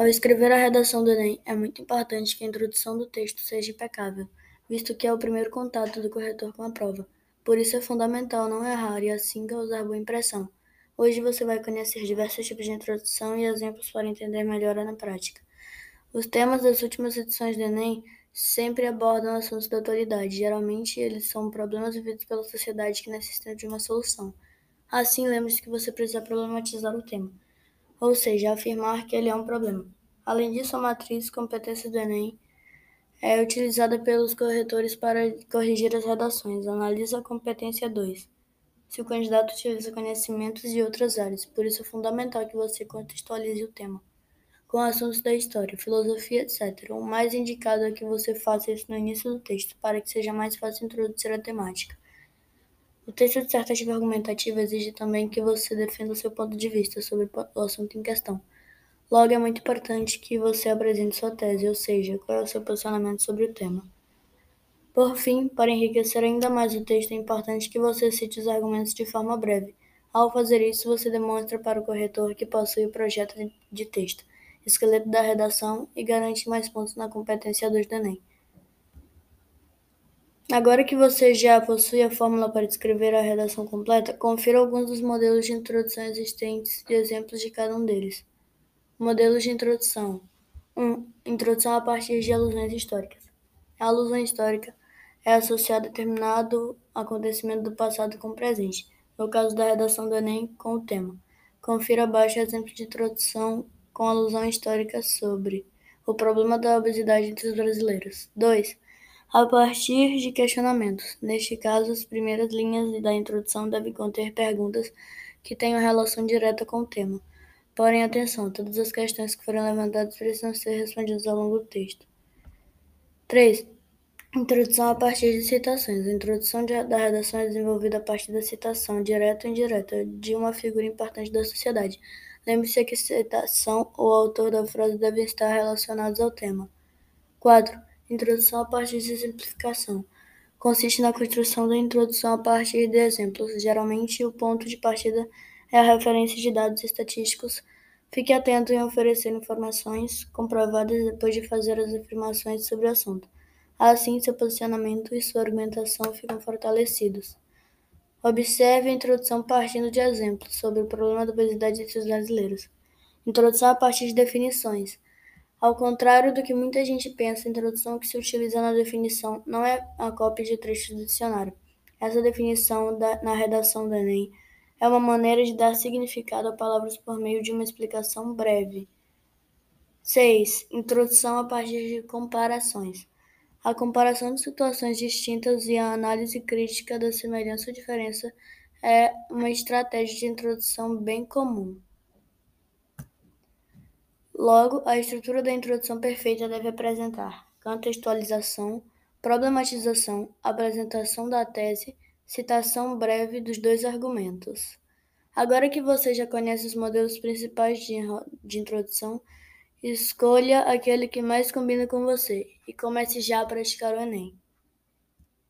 Ao escrever a redação do Enem, é muito importante que a introdução do texto seja impecável, visto que é o primeiro contato do corretor com a prova. Por isso é fundamental não errar e assim causar boa impressão. Hoje você vai conhecer diversos tipos de introdução e exemplos para entender melhor na prática. Os temas das últimas edições do Enem sempre abordam assuntos da atualidade. Geralmente, eles são problemas vividos pela sociedade que necessitam de uma solução. Assim, lembre-se que você precisa problematizar o tema ou seja, afirmar que ele é um problema. Além disso, a matriz competência do Enem é utilizada pelos corretores para corrigir as redações. Analisa a competência 2. Se o candidato utiliza conhecimentos de outras áreas, por isso é fundamental que você contextualize o tema com assuntos da história, filosofia, etc. O mais indicado é que você faça isso no início do texto, para que seja mais fácil introduzir a temática. O texto dissertativo argumentativo exige também que você defenda o seu ponto de vista sobre o assunto em questão. Logo, é muito importante que você apresente sua tese, ou seja, qual é o seu posicionamento sobre o tema. Por fim, para enriquecer ainda mais o texto, é importante que você cite os argumentos de forma breve. Ao fazer isso, você demonstra para o corretor que possui o projeto de texto, esqueleto da redação e garante mais pontos na competência 2 do Enem. Agora que você já possui a fórmula para descrever a redação completa, confira alguns dos modelos de introdução existentes e exemplos de cada um deles. Modelos de introdução: 1. Um, introdução a partir de alusões históricas. A alusão histórica é associada a determinado acontecimento do passado com o presente, no caso da redação do Enem, com o tema. Confira abaixo exemplos de introdução com alusão histórica sobre o problema da obesidade entre os brasileiros. 2 a partir de questionamentos. Neste caso, as primeiras linhas da introdução devem conter perguntas que tenham relação direta com o tema. Porém, atenção, todas as questões que forem levantadas precisam ser respondidas ao longo do texto. 3. Introdução a partir de citações. A introdução de, da redação é desenvolvida a partir da citação, direta ou indireta, de uma figura importante da sociedade. Lembre-se que citação ou autor da frase devem estar relacionados ao tema. 4. Introdução a partir de exemplificação. Consiste na construção da introdução a partir de exemplos. Geralmente, o ponto de partida é a referência de dados estatísticos. Fique atento em oferecer informações comprovadas depois de fazer as afirmações sobre o assunto. Assim, seu posicionamento e sua argumentação ficam fortalecidos. Observe a introdução partindo de exemplos sobre o problema da obesidade entre os brasileiros. Introdução a partir de definições. Ao contrário do que muita gente pensa, a introdução que se utiliza na definição não é a cópia de trecho do dicionário. Essa definição da, na redação do Enem é uma maneira de dar significado a palavras por meio de uma explicação breve. 6. Introdução a partir de comparações. A comparação de situações distintas e a análise crítica da semelhança ou diferença é uma estratégia de introdução bem comum. Logo, a estrutura da introdução perfeita deve apresentar contextualização, problematização, apresentação da tese, citação breve dos dois argumentos. Agora que você já conhece os modelos principais de, de introdução, escolha aquele que mais combina com você e comece já a praticar o Enem.